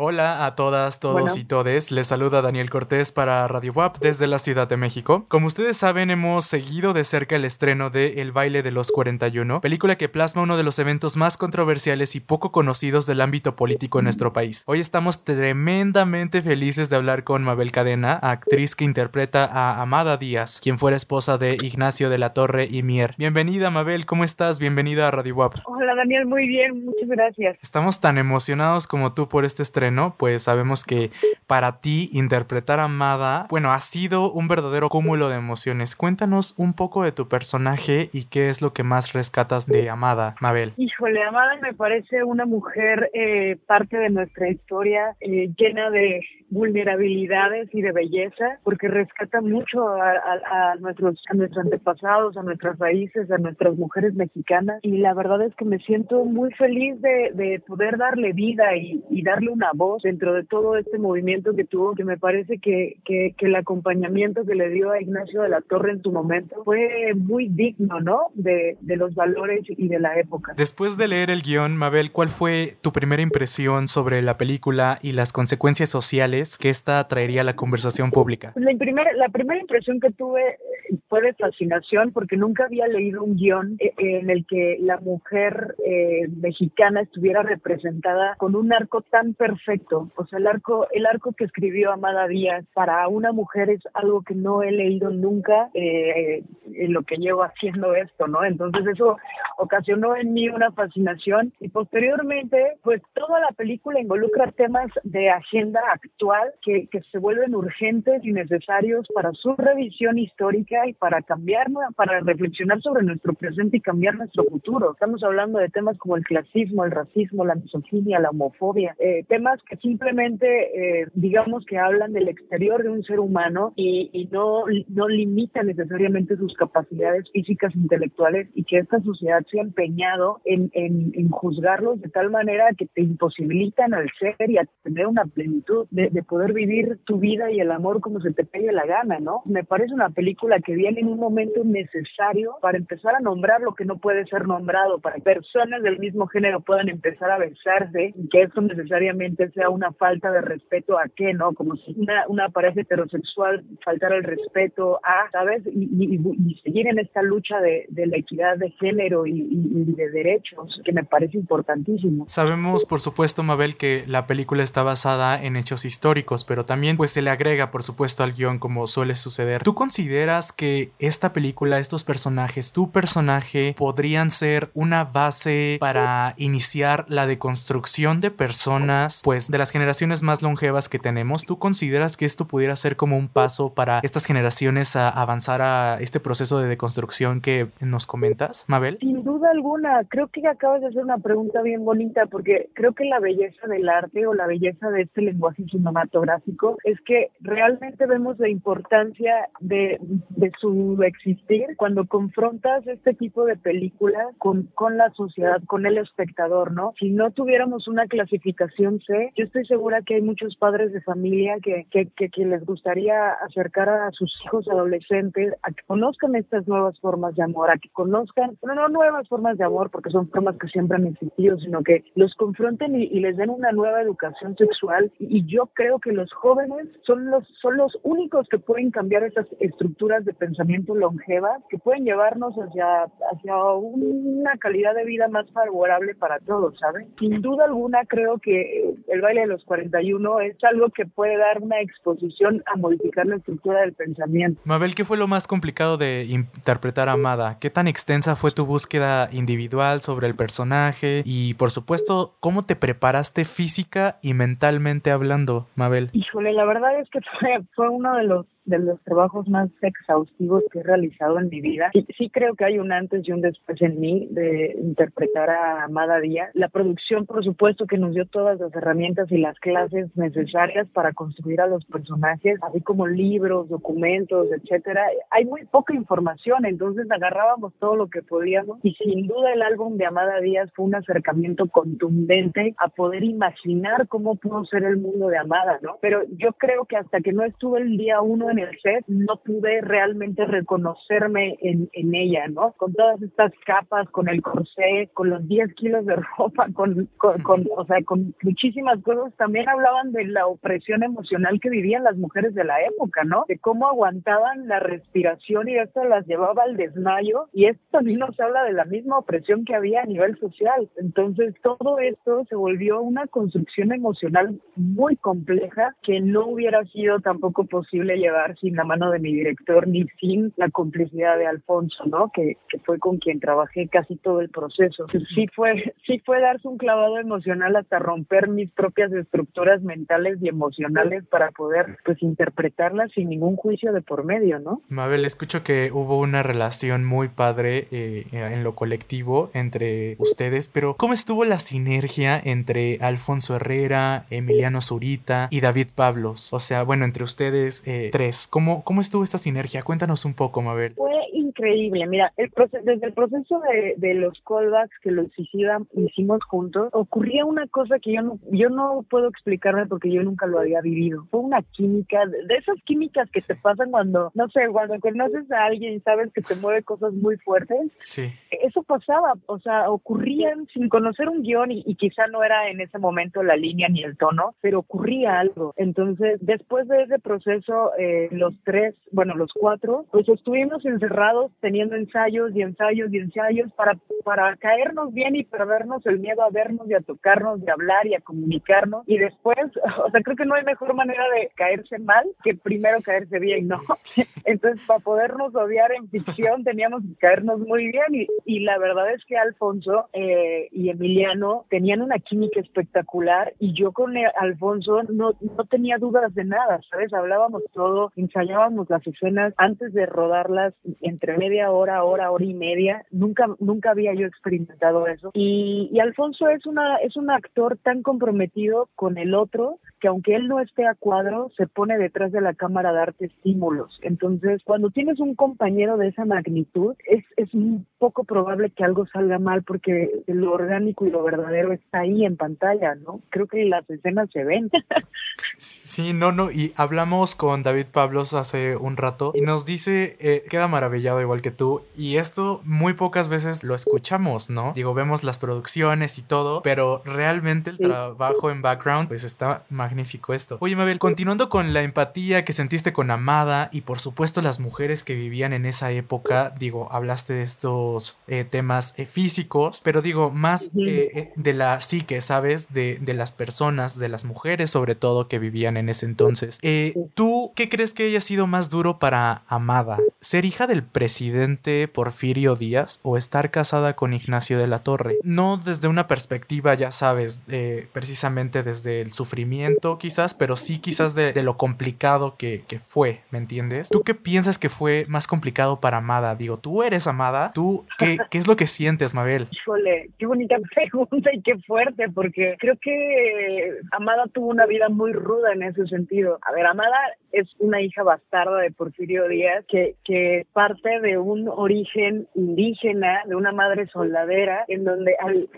Hola a todas, todos y todes. Les saluda Daniel Cortés para Radio WAP desde la Ciudad de México. Como ustedes saben, hemos seguido de cerca el estreno de El baile de los 41, película que plasma uno de los eventos más controversiales y poco conocidos del ámbito político en nuestro país. Hoy estamos tremendamente felices de hablar con Mabel Cadena, actriz que interpreta a Amada Díaz, quien fuera esposa de Ignacio de la Torre y Mier. Bienvenida, Mabel, ¿cómo estás? Bienvenida a Radio WAP. Hola, Daniel, muy bien, muchas gracias. Estamos tan emocionados como tú por este estreno pues sabemos que para ti interpretar a Amada, bueno, ha sido un verdadero cúmulo de emociones. Cuéntanos un poco de tu personaje y qué es lo que más rescatas de Amada, Mabel. Híjole, Amada me parece una mujer eh, parte de nuestra historia eh, llena de vulnerabilidades y de belleza, porque rescata mucho a, nuestros, antepasados, a nuestras raíces, a nuestras mujeres mexicanas. Y la verdad es que me siento muy feliz de, de poder darle vida y, y darle una voz dentro de todo este movimiento que tuvo, que me parece que, que, el acompañamiento que le dio a Ignacio de la Torre en su momento fue muy digno, ¿no? De, de los valores y de la época. Después de leer el guion, Mabel, ¿cuál fue tu primera impresión sobre la película y las consecuencias sociales que esta traería a la conversación pública? La primera, la primera impresión que tuve fue de fascinación porque nunca había leído un guion eh, en el que la mujer eh, mexicana estuviera representada con un arco tan perfecto o sea, el arco, el arco que escribió Amada Díaz para una mujer es algo que no he leído nunca eh, en lo que llevo haciendo esto, ¿no? Entonces eso ocasionó en mí una fascinación y posteriormente, pues toda la película involucra temas de agenda actual que, que se vuelven urgentes y necesarios para su revisión histórica y para cambiar, para reflexionar sobre nuestro presente y cambiar nuestro futuro. Estamos hablando de temas como el clasismo, el racismo, la misoginia, la homofobia, eh, temas que simplemente, eh, digamos que hablan del exterior de un ser humano y, y, no, no limitan necesariamente sus capacidades físicas e intelectuales y que esta sociedad se ha empeñado en, en, en, juzgarlos de tal manera que te imposibilitan al ser y a tener una plenitud de, de, poder vivir tu vida y el amor como se te pegue la gana, ¿no? Me parece una película que viene en un momento necesario para empezar a nombrar lo que no puede ser nombrado, para que personas del mismo género puedan empezar a besarse y que eso necesariamente sea una falta de respeto a qué, ¿no? Como si una, una pareja heterosexual faltara el respeto a, ¿sabes? Y, seguir en esta lucha de, de la equidad de género y, de derechos, que me parece importantísimo. Sabemos, por supuesto, Mabel, que la película está basada en hechos históricos, pero también pues se le agrega, por supuesto, al guion como suele suceder. ¿Tú consideras que esta película, estos personajes, tu personaje, podrían ser una base para iniciar la deconstrucción de personas, pues de las generaciones más longevas que tenemos, ¿tú consideras que esto pudiera ser como un paso para estas generaciones a avanzar a este proceso de deconstrucción que nos comentas, Mabel? Sin duda alguna, creo que acabas de hacer una pregunta bien bonita porque creo que la belleza del arte o la belleza de este lenguaje cinematográfico es que realmente vemos la importancia de, de su existir cuando confrontas este tipo de películas con, con la sociedad, con el espectador, ¿no? Si no tuviéramos una clasificación C, yo estoy segura que hay muchos padres de familia que, que, que, les gustaría acercar a sus hijos adolescentes a que conozcan estas nuevas formas de amor, a que conozcan, no, no nuevas formas de amor porque son formas que siempre han existido, sino que los confronten y, les den una nueva educación sexual. Y, yo creo que los jóvenes son los, son los únicos que pueden cambiar esas estructuras de pensamiento longevas, que pueden llevarnos hacia, hacia una calidad de vida más favorable para todos, ¿saben? Sin duda alguna creo que el baile de los 41 es algo que puede dar una exposición a modificar la estructura del pensamiento. Mabel, ¿qué fue lo más complicado de interpretar a Amada? ¿Qué tan extensa fue tu búsqueda individual sobre el personaje? Y por supuesto, ¿cómo te preparaste física y mentalmente hablando, Mabel? Híjole, la verdad es que fue, fue uno de los de los trabajos más exhaustivos que he realizado en mi vida. Sí, sí, creo que hay un antes y un después en mí de interpretar a Amada Díaz. La producción, por supuesto, que nos dio todas las herramientas y las clases necesarias para construir a los personajes, así como libros, documentos, etcétera. Hay muy poca información, entonces agarrábamos todo lo que podíamos y sin duda el álbum de Amada Díaz fue un acercamiento contundente a poder imaginar cómo pudo ser el mundo de Amada, ¿no? Pero yo creo que hasta que no estuve el día uno en en el set, no pude realmente reconocerme en, en ella, ¿no? Con todas estas capas, con el corsé, con los 10 kilos de ropa, con, con, o sea, con muchísimas cosas. También hablaban de la opresión emocional que vivían las mujeres de la época, ¿no? De cómo aguantaban la respiración y esto las llevaba al desmayo. Y esto también nos habla de la misma opresión que había a nivel social. Entonces, todo esto se volvió una construcción emocional muy compleja que no hubiera sido tampoco posible llevar sin la mano de mi director ni sin la complicidad de Alfonso, ¿no? Que, que fue con quien trabajé casi todo el proceso. Sí fue, sí fue darse un clavado emocional hasta romper mis propias estructuras mentales y emocionales para poder pues interpretarlas sin ningún juicio de por medio, ¿no? Mabel, escucho que hubo una relación muy padre eh, en lo colectivo entre ustedes, pero ¿cómo estuvo la sinergia entre Alfonso Herrera, Emiliano Zurita y David Pablos? O sea, bueno, entre ustedes eh, tres, ¿cómo, ¿cómo estuvo esta sinergia? Cuéntanos un poco, Mabel. Fue increíble. Mira, el desde el proceso de, de los callbacks que los hicimos juntos, ocurría una cosa que yo no, yo no puedo explicarme porque yo nunca lo había vivido. Fue una química, de esas químicas que te pasan cuando, no sé, cuando conoces a alguien y sabes que te mueve cosas muy fuertes. Sí. Eso pasaba, o sea, ocurrían sin conocer un guion y, quizá no era en ese momento la línea ni el tono, pero ocurría algo. Entonces, después de ese proceso, eh, los tres, bueno, los cuatro, pues estuvimos encerrados teniendo ensayos y ensayos y ensayos para, para caernos bien y perdernos el miedo a vernos y a tocarnos, de hablar y a comunicarnos. Y después, o sea, creo que no hay mejor manera de caerse mal que primero caerse bien, ¿no? Entonces, para podernos odiar en ficción teníamos que caernos muy bien y, y la verdad es que Alfonso eh, y Emiliano tenían una química espectacular y yo con Alfonso no, no tenía dudas de nada, ¿sabes? Hablábamos todo, ensayábamos las escenas antes de rodarlas entre media hora, hora, hora y media. Nunca, nunca había yo experimentado eso. Y, y Alfonso es una, es un actor tan comprometido con el otro que aunque él no esté a cuadro, se pone detrás de la cámara a darte estímulos. Entonces, cuando tienes un compañero de esa magnitud, es, es un poco probable que algo salga mal porque lo orgánico y lo verdadero está ahí en pantalla, ¿no? Creo que las escenas se ven. sí, no, no, y hablamos con David Pablos hace un rato y nos dice, eh, queda maravillado igual que tú, y esto muy pocas veces lo escuchamos, ¿no? Digo, vemos las producciones y todo, pero realmente el trabajo en background, pues está magnífico esto. Oye, Mabel, continuando con la empatía que sentiste con Amada y por supuesto las mujeres que vivían en esa época, digo, hablaste de estos eh, temas eh, físicos, pero digo, más de la psique, ¿sabes? De, de, las personas, de las mujeres sobre todo que vivían en ese entonces. ¿Tú qué crees que haya sido más duro para Amada? ¿Ser hija del presidente Porfirio Díaz o estar casada con Ignacio de la Torre? No desde una perspectiva, ya sabes, precisamente desde el sufrimiento, quizás, pero sí quizás de, lo complicado que, fue, ¿me entiendes? ¿Tú qué piensas que fue más complicado para Amada? Digo, tú eres Amada, ¿tú qué, qué es lo que sientes, Mabel? Híjole, qué bonita pregunta y qué fuerte, porque creo que Amada tuvo una vida muy ruda en ese sentido. A ver, Amada es una hija bastarda de Porfirio Díaz que, que parte de un origen indígena, de una madre soldadera, en donde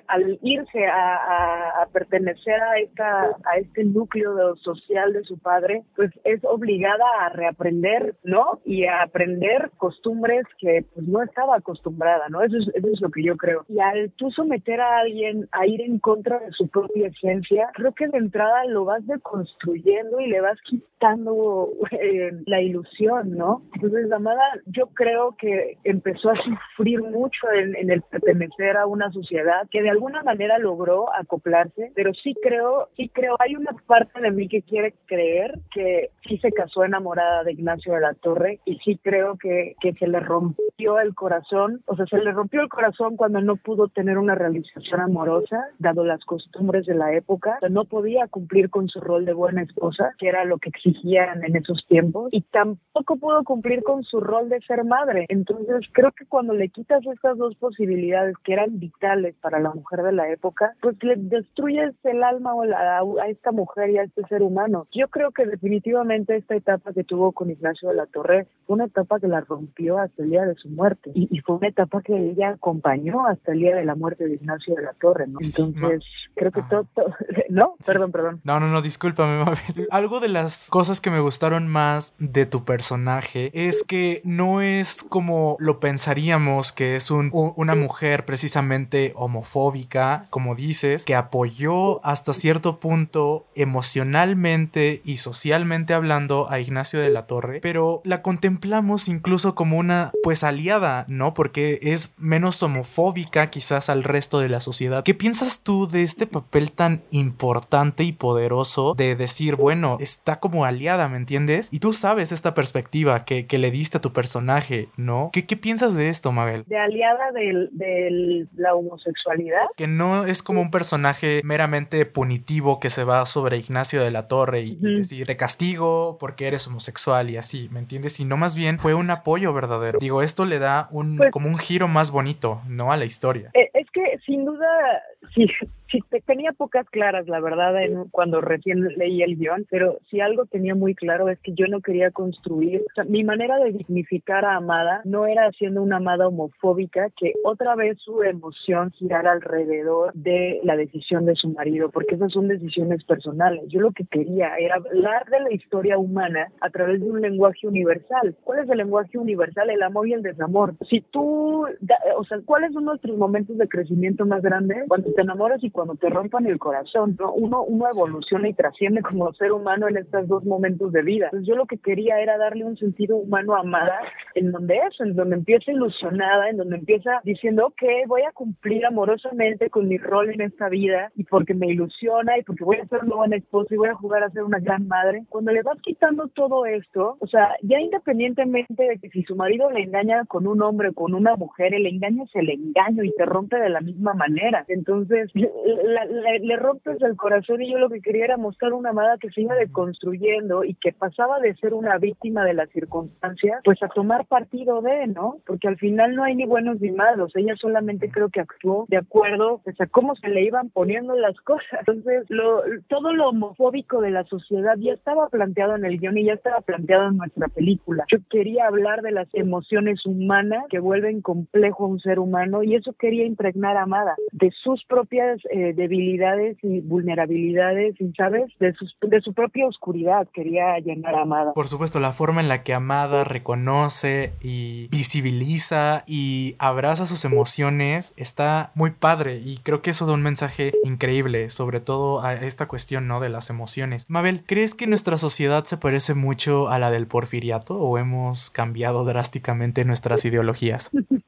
al, irse a, a, pertenecer a, esta, a este núcleo social de su padre, pues es obligada a reaprender, ¿no? Y a aprender costumbres que pues no estaba acostumbrada, ¿no? Eso es, eso es lo que yo creo. Y al tú someter a alguien a ir en contra de su propia esencia, creo que de entrada lo vas deconstruyendo y le vas quitando eh, la ilusión, ¿no? Entonces, la Amada, yo creo que empezó a sufrir mucho en, en el pertenecer a una sociedad que de alguna manera logró acoplarse, pero sí creo, sí creo, hay una parte de mí que quiere creer que sí se casó enamorada de Ignacio de la Torre y sí creo que, que se le rompió el corazón, o sea, se le rompió el corazón cuando no pudo tener una realización amorosa, dado las costumbres de la época, o sea, no podía cumplir con su rol de buena esposa, que era lo que exigían en esos tiempos, y tampoco pudo cumplir con su rol de ser madre. Entonces, creo que cuando le quitas estas dos posibilidades que eran vitales para la mujer de la época, pues le destruyes el alma o a esta mujer y a este ser humano. Yo creo que definitivamente esta etapa que tuvo con Ignacio de la Torre fue una etapa que la rompió hasta el día de su muerte y, fue una etapa que ella acompañó hasta el día de la muerte de Ignacio de la Torre, ¿no? Entonces, creo que todo, ¿no? Perdón, perdón. No, no, no, discúlpame, Algo de las cosas que me gustó gustaron más de tu personaje es que no es como lo pensaríamos que es un, una mujer precisamente homofóbica, como dices, que apoyó hasta cierto punto emocionalmente y socialmente hablando a Ignacio de la Torre, pero la contemplamos incluso como una pues aliada, ¿no? Porque es menos homofóbica quizás al resto de la sociedad. ¿Qué piensas tú de este papel tan importante y poderoso de decir, bueno, está como aliada, ¿me? Y tú sabes esta perspectiva que, que le diste a tu personaje, ¿no? ¿Qué, qué piensas de esto, Mabel? De aliada de la homosexualidad. Que no es como un personaje meramente punitivo que se va sobre Ignacio de la Torre y, decir, te castigo porque eres homosexual y así, ¿me entiendes? Sino más bien fue un apoyo verdadero. Digo, esto le da un, pues como un giro más bonito, ¿no? A la historia. Eh, es que sin duda, sí, tenía pocas claras, la verdad, cuando recién leí el guion, pero si algo tenía muy claro es que yo no quería construir, o sea, mi manera de dignificar a Amada no era haciendo una Amada homofóbica que otra vez su emoción girara alrededor de la decisión de su marido, porque esas son decisiones personales. Yo lo que quería era hablar de la historia humana a través de un lenguaje universal. ¿Cuál es el lenguaje universal? El amor y el desamor. Si tú, o sea, ¿cuáles son nuestros momentos de crecimiento más grandes? Cuando te enamoras y cuando te rompan el corazón, ¿no? Uno, uno evoluciona y trasciende como ser humano en estos dos momentos de vida. Entonces yo lo que quería era darle un sentido humano a Amada en donde eso, en donde empieza ilusionada, en donde empieza diciendo, ok, voy a cumplir amorosamente con mi rol en esta vida y porque me ilusiona y porque voy a ser una buena esposa y voy a jugar a ser una gran madre. Cuando le vas quitando todo esto, o sea, ya independientemente de que si su marido le engaña con un hombre o con una mujer, el engaño es el engaño y te rompe de la misma manera. Entonces, le, rompes el corazón y yo lo que quería era mostrar una amada que se iba deconstruyendo y que pasaba de ser una víctima de las circunstancias, pues a tomar partido de, ¿no? Porque al final no hay ni buenos ni malos, ella solamente creo que actuó de acuerdo pues, a cómo se le iban poniendo las cosas. Entonces, lo, todo lo homofóbico de la sociedad ya estaba planteado en el guion y ya estaba planteado en nuestra película. Yo quería hablar de las emociones humanas que vuelven complejo a un ser humano y eso quería impregnar a Amada, de sus propias eh, debilidades y vulnerabilidades, ¿sabes? De, de su propia oscuridad quería llenar a Amada. Por supuesto, la forma en la que Amada reconoce y visibiliza y abraza sus emociones está muy padre y creo que eso da un mensaje increíble, sobre todo a esta cuestión, ¿no? De las emociones. Mabel, ¿crees que nuestra sociedad se parece mucho a la del porfiriato o hemos cambiado drásticamente nuestras ideologías?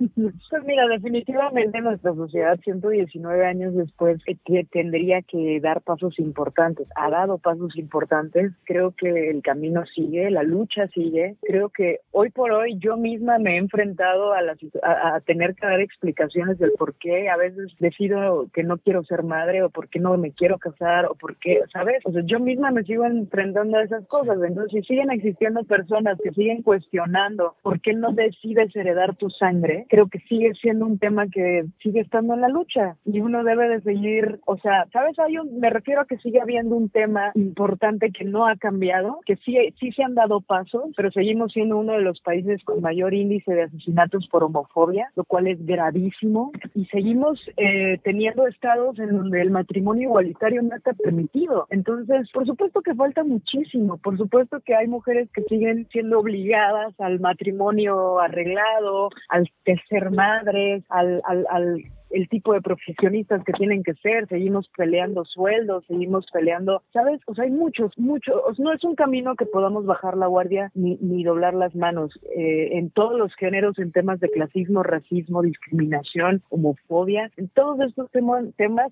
Pues mira, definitivamente nuestra sociedad 119 años después eh, que tendría que dar pasos importantes, ha dado pasos importantes, creo que el camino sigue, la lucha sigue, creo que hoy por hoy yo misma me he enfrentado a, a, tener que dar explicaciones del por qué a veces decido que no quiero ser madre o por qué no me quiero casar o por qué, ¿sabes? O sea, yo misma me sigo enfrentando a esas cosas, entonces si siguen existiendo personas que siguen cuestionando por qué no decides heredar tu sangre, creo que sigue siendo un tema que sigue estando en la lucha y uno debe de seguir, o sea, ¿sabes? Hay un, me refiero a que sigue habiendo un tema importante que no ha cambiado, que sí, sí se han dado pasos, pero seguimos siendo uno de los países con mayor índice de asesinatos por homofobia, lo cual es gravísimo, y seguimos eh, teniendo estados en donde el matrimonio igualitario no está permitido. Entonces, por supuesto que falta muchísimo, por supuesto que hay mujeres que siguen siendo obligadas al matrimonio arreglado, al tercer madres, al, al, al el tipo de profesionistas que tienen que ser, seguimos peleando sueldos, seguimos peleando, ¿sabes? O sea, hay muchos, muchos, no es un camino que podamos bajar la guardia ni, ni doblar las manos. Eh, en todos los géneros, en temas de clasismo, racismo, discriminación, homofobia, en todos estos temas,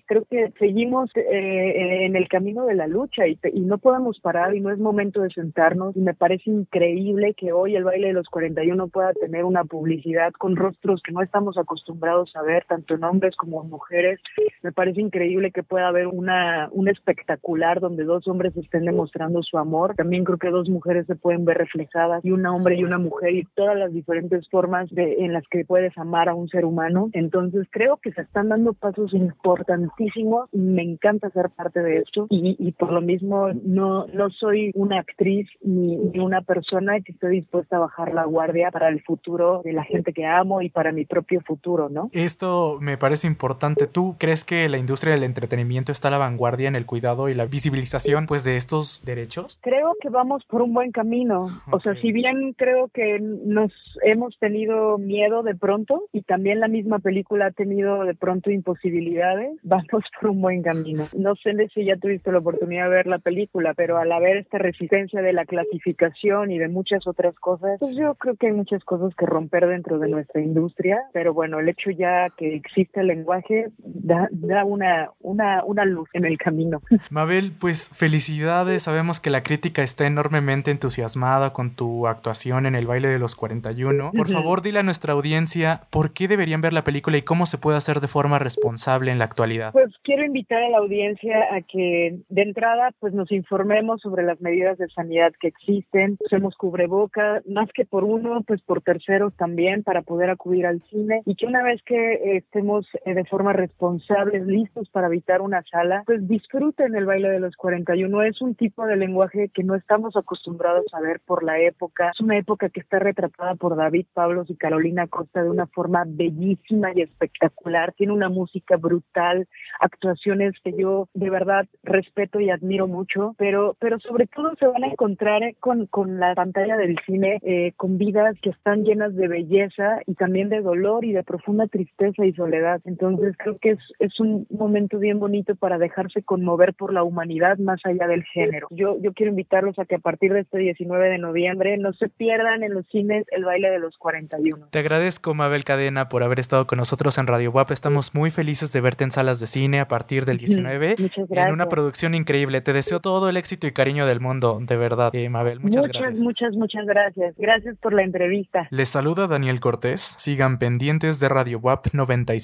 creo que seguimos eh, en el camino de la lucha y, y no podemos parar y no es momento de sentarnos y me parece increíble que hoy el baile de los 41 pueda tener una publicidad con rostros que no estamos acostumbrados a ver, tanto en hombres como mujeres. Me parece increíble que pueda haber una, un espectacular donde dos hombres estén demostrando su amor. También creo que dos mujeres se pueden ver reflejadas y un hombre y una mujer y todas las diferentes formas de, en las que puedes amar a un ser humano. Entonces creo que se están dando pasos importantísimos. Me encanta ser parte de esto y, y por lo mismo no, no soy una actriz ni, ni una persona que esté dispuesta a bajar la guardia para el futuro de la gente que amo y para mi propio futuro, ¿no? Esto me parece importante. ¿Tú crees que la industria del entretenimiento está a la vanguardia en el cuidado y la visibilización pues de estos derechos? Creo que vamos por un buen camino. O sea, si bien creo que nos hemos tenido miedo de pronto y también la misma película ha tenido de pronto imposibilidades, vamos por un buen camino. No sé si ya tuviste la oportunidad de ver la película, pero al haber esta resistencia de la clasificación y de muchas otras cosas, pues yo creo que hay muchas cosas que romper dentro de nuestra industria, pero bueno, el hecho ya que existe el lenguaje da, da una, una, una luz en el camino. Mabel, pues felicidades, sabemos que la crítica está enormemente entusiasmada con tu actuación en el baile de los 41. Por favor, dile a nuestra audiencia por qué deberían ver la película y cómo se puede hacer de forma responsable en la actualidad. Pues quiero invitar a la audiencia a que de entrada pues nos informemos sobre las medidas de sanidad que existen, usemos cubreboca, más que por uno, pues por terceros también para poder acudir al cine y que una vez que eh, estemos eh, de forma responsable listos para habitar una sala, pues disfruten el baile de los 41. Es un tipo de lenguaje que no estamos acostumbrados a ver por la época. Es una época que está retratada por David Pablos y Carolina Costa de una forma bellísima y espectacular. Tiene una música brutal, actuaciones que yo de verdad respeto y admiro mucho, pero, pero sobre todo se van a encontrar con, con la pantalla del cine, eh, con vidas que están llenas de belleza y también de dolor y de profunda tristeza y soledad. Entonces creo que es, es un momento bien bonito para dejarse conmover por la humanidad más allá del género. Yo, yo quiero invitarlos a que a partir de este 19 de noviembre no se pierdan en los cines el baile de los 41. Te agradezco, Mabel Cadena, por haber estado con nosotros en Radio WAP. Estamos muy felices de verte en salas de cine a partir del 19 en una producción increíble. Te deseo todo el éxito y cariño del mundo, de verdad, eh, Mabel. Muchas, muchas gracias. Muchas, muchas gracias. Gracias por la entrevista. Les saluda Daniel Cortés. Sigan pendientes de Radio WAP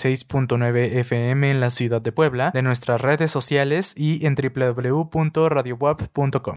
96.9 FM en la ciudad de Puebla, de nuestras redes sociales y en www.radiowap.com.